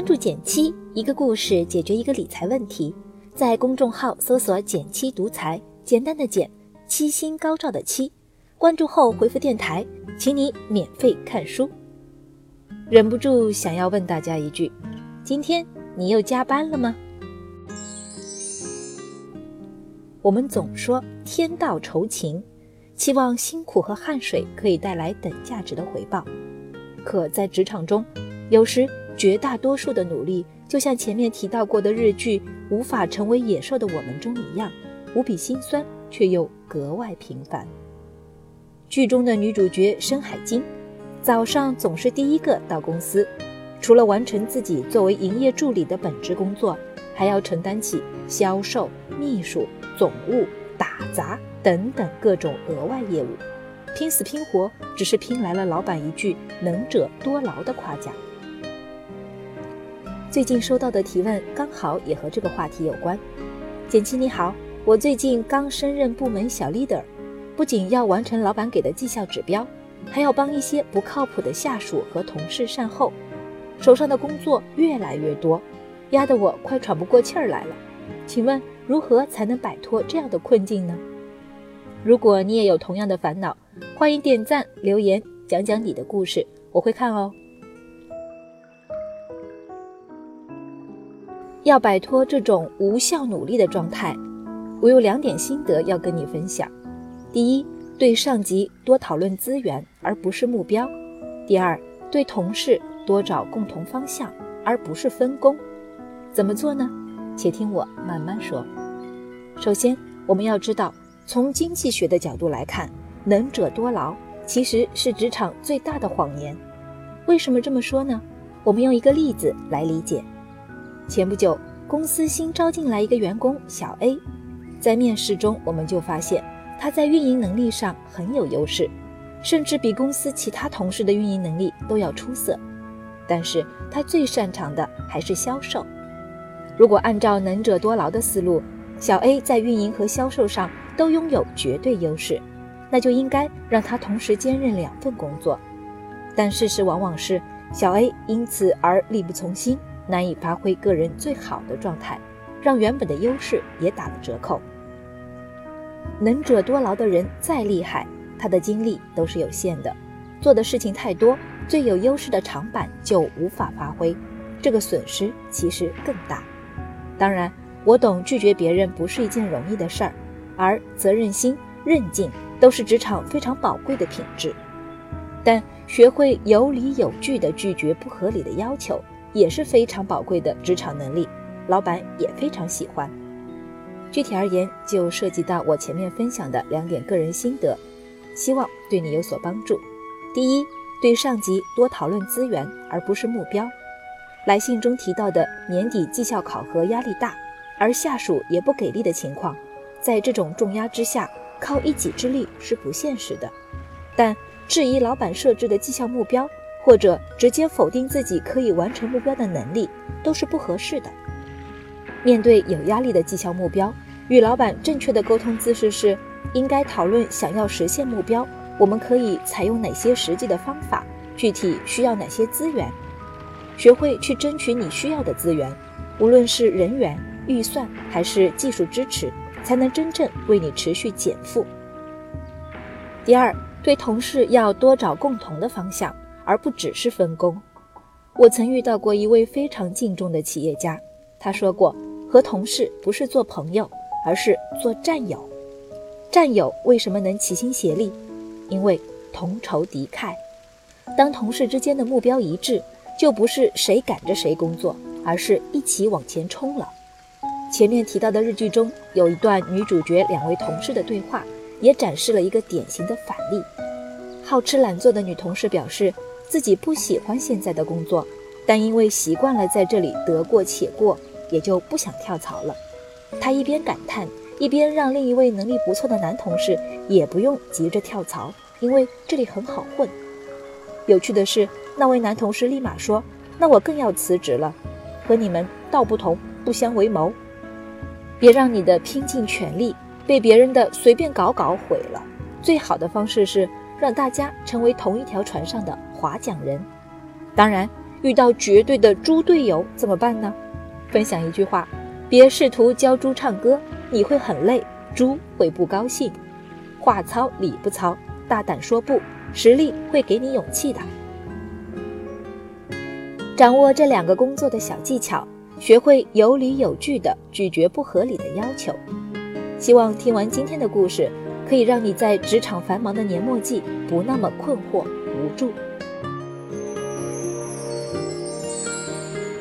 关注减七，一个故事解决一个理财问题。在公众号搜索“减七独裁，简单的减，七星高照的七。关注后回复电台，请你免费看书。忍不住想要问大家一句：今天你又加班了吗？我们总说天道酬勤，期望辛苦和汗水可以带来等价值的回报。可在职场中，有时绝大多数的努力，就像前面提到过的日剧《无法成为野兽的我们》中一样，无比心酸，却又格外平凡。剧中的女主角深海晶，早上总是第一个到公司，除了完成自己作为营业助理的本职工作，还要承担起销售、秘书、总务、打杂等等各种额外业务。拼死拼活，只是拼来了老板一句“能者多劳”的夸奖。最近收到的提问刚好也和这个话题有关。简七你好，我最近刚升任部门小 leader，不仅要完成老板给的绩效指标，还要帮一些不靠谱的下属和同事善后，手上的工作越来越多，压得我快喘不过气儿来了。请问如何才能摆脱这样的困境呢？如果你也有同样的烦恼，欢迎点赞留言，讲讲你的故事，我会看哦。要摆脱这种无效努力的状态，我有两点心得要跟你分享。第一，对上级多讨论资源而不是目标；第二，对同事多找共同方向而不是分工。怎么做呢？且听我慢慢说。首先，我们要知道。从经济学的角度来看，能者多劳其实是职场最大的谎言。为什么这么说呢？我们用一个例子来理解。前不久，公司新招进来一个员工小 A，在面试中我们就发现他在运营能力上很有优势，甚至比公司其他同事的运营能力都要出色。但是他最擅长的还是销售。如果按照能者多劳的思路，小 A 在运营和销售上。都拥有绝对优势，那就应该让他同时兼任两份工作。但事实往往是，小 A 因此而力不从心，难以发挥个人最好的状态，让原本的优势也打了折扣。能者多劳的人再厉害，他的精力都是有限的，做的事情太多，最有优势的长板就无法发挥，这个损失其实更大。当然，我懂拒绝别人不是一件容易的事儿。而责任心、韧劲都是职场非常宝贵的品质，但学会有理有据地拒绝不合理的要求也是非常宝贵的职场能力，老板也非常喜欢。具体而言，就涉及到我前面分享的两点个人心得，希望对你有所帮助。第一，对上级多讨论资源而不是目标。来信中提到的年底绩效考核压力大，而下属也不给力的情况。在这种重压之下，靠一己之力是不现实的。但质疑老板设置的绩效目标，或者直接否定自己可以完成目标的能力，都是不合适的。面对有压力的绩效目标，与老板正确的沟通姿势是：应该讨论想要实现目标，我们可以采用哪些实际的方法，具体需要哪些资源，学会去争取你需要的资源，无论是人员、预算还是技术支持。才能真正为你持续减负。第二，对同事要多找共同的方向，而不只是分工。我曾遇到过一位非常敬重的企业家，他说过，和同事不是做朋友，而是做战友。战友为什么能齐心协力？因为同仇敌忾。当同事之间的目标一致，就不是谁赶着谁工作，而是一起往前冲了。前面提到的日剧中有一段女主角两位同事的对话，也展示了一个典型的反例。好吃懒做的女同事表示自己不喜欢现在的工作，但因为习惯了在这里得过且过，也就不想跳槽了。她一边感叹，一边让另一位能力不错的男同事也不用急着跳槽，因为这里很好混。有趣的是，那位男同事立马说：“那我更要辞职了，和你们道不同不相为谋。”别让你的拼尽全力被别人的随便搞搞毁了。最好的方式是让大家成为同一条船上的划桨人。当然，遇到绝对的猪队友怎么办呢？分享一句话：别试图教猪唱歌，你会很累，猪会不高兴。话糙理不糙，大胆说不，实力会给你勇气的。掌握这两个工作的小技巧，学会有理有据的拒绝不合理的要求。希望听完今天的故事，可以让你在职场繁忙的年末季不那么困惑无助。